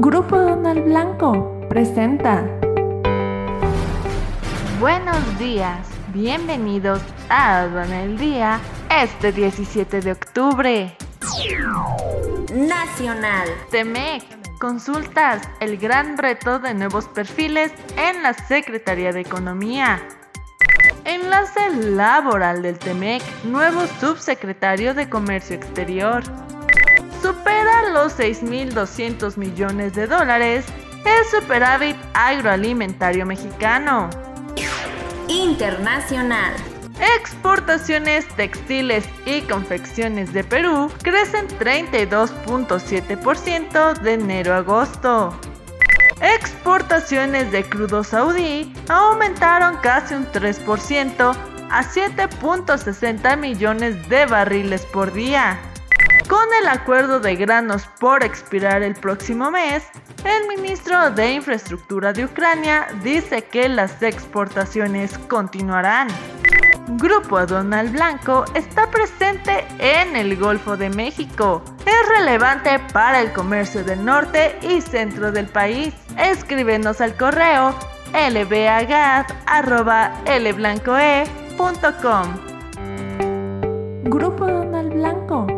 Grupo Donald Blanco presenta. Buenos días, bienvenidos a el Día este 17 de octubre. Nacional. Temec, consultas el gran reto de nuevos perfiles en la Secretaría de Economía. Enlace laboral del TEMEC, nuevo subsecretario de Comercio Exterior. Supera los 6.200 millones de dólares el superávit agroalimentario mexicano. Internacional. Exportaciones textiles y confecciones de Perú crecen 32.7% de enero a agosto. Exportaciones de crudo saudí aumentaron casi un 3% a 7.60 millones de barriles por día. Con el acuerdo de granos por expirar el próximo mes, el ministro de Infraestructura de Ucrania dice que las exportaciones continuarán. Grupo Donald Blanco está presente en el Golfo de México. Es relevante para el comercio del norte y centro del país. Escríbenos al correo lbagad.lblancoe.com. Grupo Donald Blanco